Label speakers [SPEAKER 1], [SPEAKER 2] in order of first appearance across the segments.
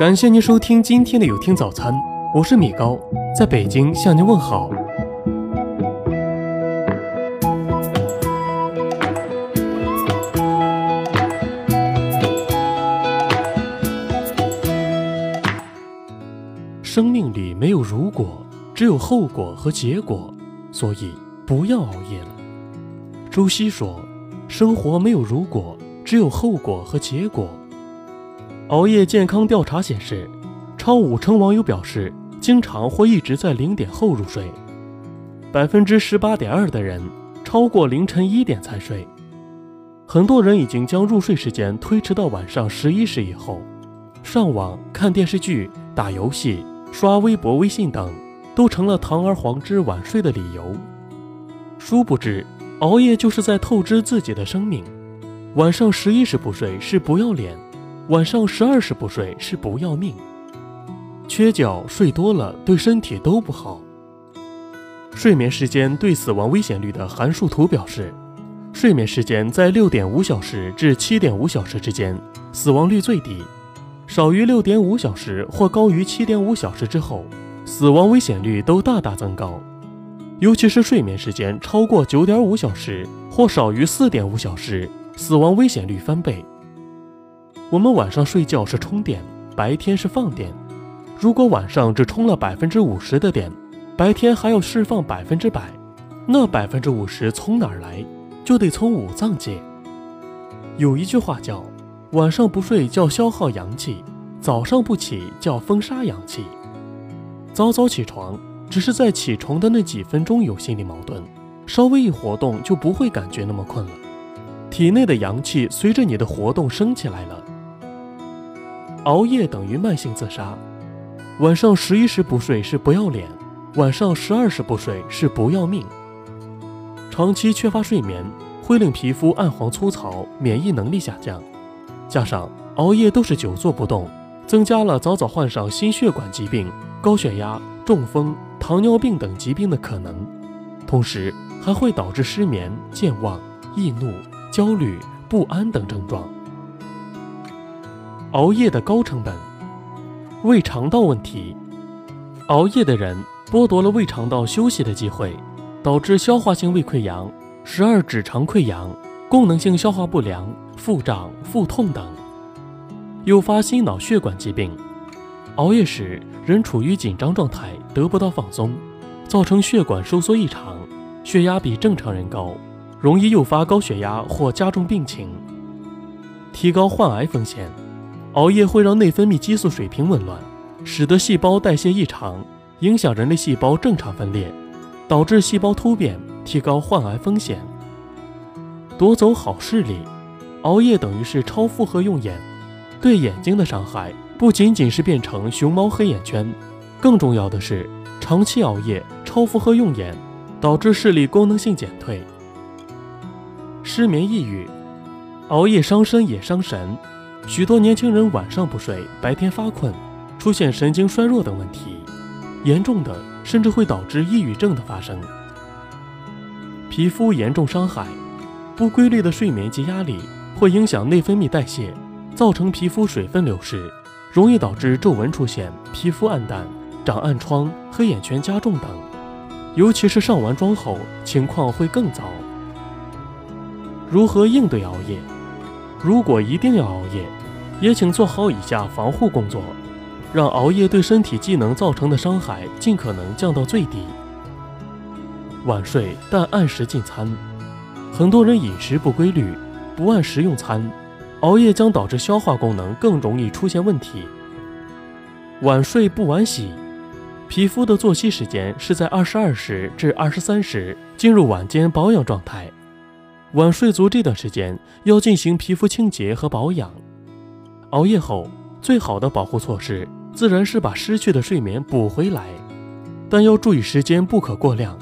[SPEAKER 1] 感谢您收听今天的有听早餐，我是米高，在北京向您问好。生命里没有如果，只有后果和结果，所以不要熬夜了。朱熹说：“生活没有如果，只有后果和结果。”熬夜健康调查显示，超五成网友表示经常或一直在零点后入睡，百分之十八点二的人超过凌晨一点才睡。很多人已经将入睡时间推迟到晚上十一时以后，上网、看电视剧、打游戏。刷微博、微信等，都成了堂而皇之晚睡的理由。殊不知，熬夜就是在透支自己的生命。晚上十一时不睡是不要脸，晚上十二时不睡是不要命。缺觉睡多了对身体都不好。睡眠时间对死亡危险率的函数图表示，睡眠时间在六点五小时至七点五小时之间，死亡率最低。少于六点五小时或高于七点五小时之后，死亡危险率都大大增高。尤其是睡眠时间超过九点五小时或少于四点五小时，死亡危险率翻倍。我们晚上睡觉是充电，白天是放电。如果晚上只充了百分之五十的电，白天还要释放百分之百，那百分之五十从哪儿来？就得从五脏借。有一句话叫。晚上不睡叫消耗阳气，早上不起叫封杀阳气。早早起床，只是在起床的那几分钟有心理矛盾，稍微一活动就不会感觉那么困了。体内的阳气随着你的活动升起来了。熬夜等于慢性自杀。晚上十一时不睡是不要脸，晚上十二时不睡是不要命。长期缺乏睡眠会令皮肤暗黄粗糙，免疫能力下降。加上熬夜都是久坐不动，增加了早早患上心血管疾病、高血压、中风、糖尿病等疾病的可能，同时还会导致失眠、健忘、易怒、焦虑、不安等症状。熬夜的高成本，胃肠道问题，熬夜的人剥夺了胃肠道休息的机会，导致消化性胃溃疡、十二指肠溃疡。功能性消化不良、腹胀、腹痛等，诱发心脑血管疾病。熬夜时，人处于紧张状态，得不到放松，造成血管收缩异常，血压比正常人高，容易诱发高血压或加重病情，提高患癌风险。熬夜会让内分泌激素水平紊乱，使得细胞代谢异常，影响人类细胞正常分裂，导致细胞突变，提高患癌风险。夺走好视力，熬夜等于是超负荷用眼，对眼睛的伤害不仅仅是变成熊猫黑眼圈，更重要的是长期熬夜、超负荷用眼，导致视力功能性减退。失眠、抑郁，熬夜伤身也伤神，许多年轻人晚上不睡，白天发困，出现神经衰弱等问题，严重的甚至会导致抑郁症的发生。皮肤严重伤害。不规律的睡眠及压力会影响内分泌代谢，造成皮肤水分流失，容易导致皱纹出现、皮肤暗淡、长暗疮、黑眼圈加重等。尤其是上完妆后，情况会更糟。如何应对熬夜？如果一定要熬夜，也请做好以下防护工作，让熬夜对身体机能造成的伤害尽可能降到最低。晚睡，但按时进餐。很多人饮食不规律，不按时用餐，熬夜将导致消化功能更容易出现问题。晚睡不晚洗，皮肤的作息时间是在二十二时至二十三时进入晚间保养状态。晚睡足这段时间要进行皮肤清洁和保养。熬夜后最好的保护措施自然是把失去的睡眠补回来，但要注意时间不可过量。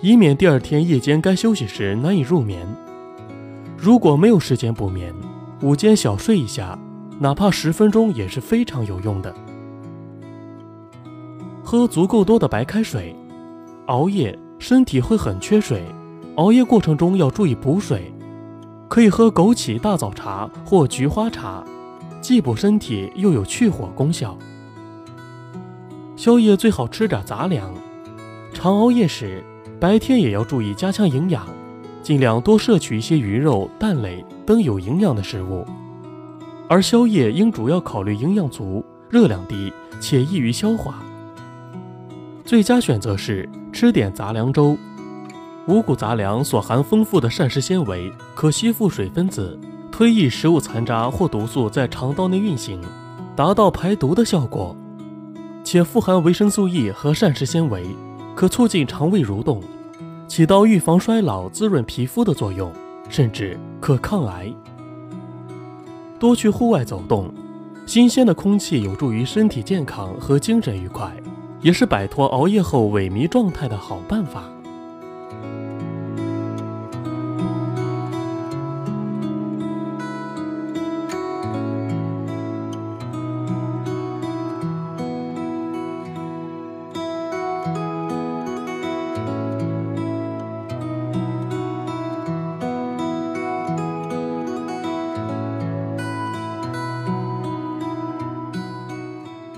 [SPEAKER 1] 以免第二天夜间该休息时难以入眠。如果没有时间补眠，午间小睡一下，哪怕十分钟也是非常有用的。喝足够多的白开水。熬夜身体会很缺水，熬夜过程中要注意补水。可以喝枸杞大枣茶或菊花茶，既补身体又有去火功效。宵夜最好吃点杂粮，常熬夜时，白天也要注意加强营养，尽量多摄取一些鱼肉、蛋类等有营养的食物。而宵夜应主要考虑营养足、热量低且易于消化。最佳选择是吃点杂粮粥。五谷杂粮所含丰富的膳食纤维，可吸附水分子，推移食物残渣或毒素在肠道内运行，达到排毒的效果。且富含维生素 E 和膳食纤维，可促进肠胃蠕动，起到预防衰老、滋润皮肤的作用，甚至可抗癌。多去户外走动，新鲜的空气有助于身体健康和精神愉快，也是摆脱熬夜后萎靡状态的好办法。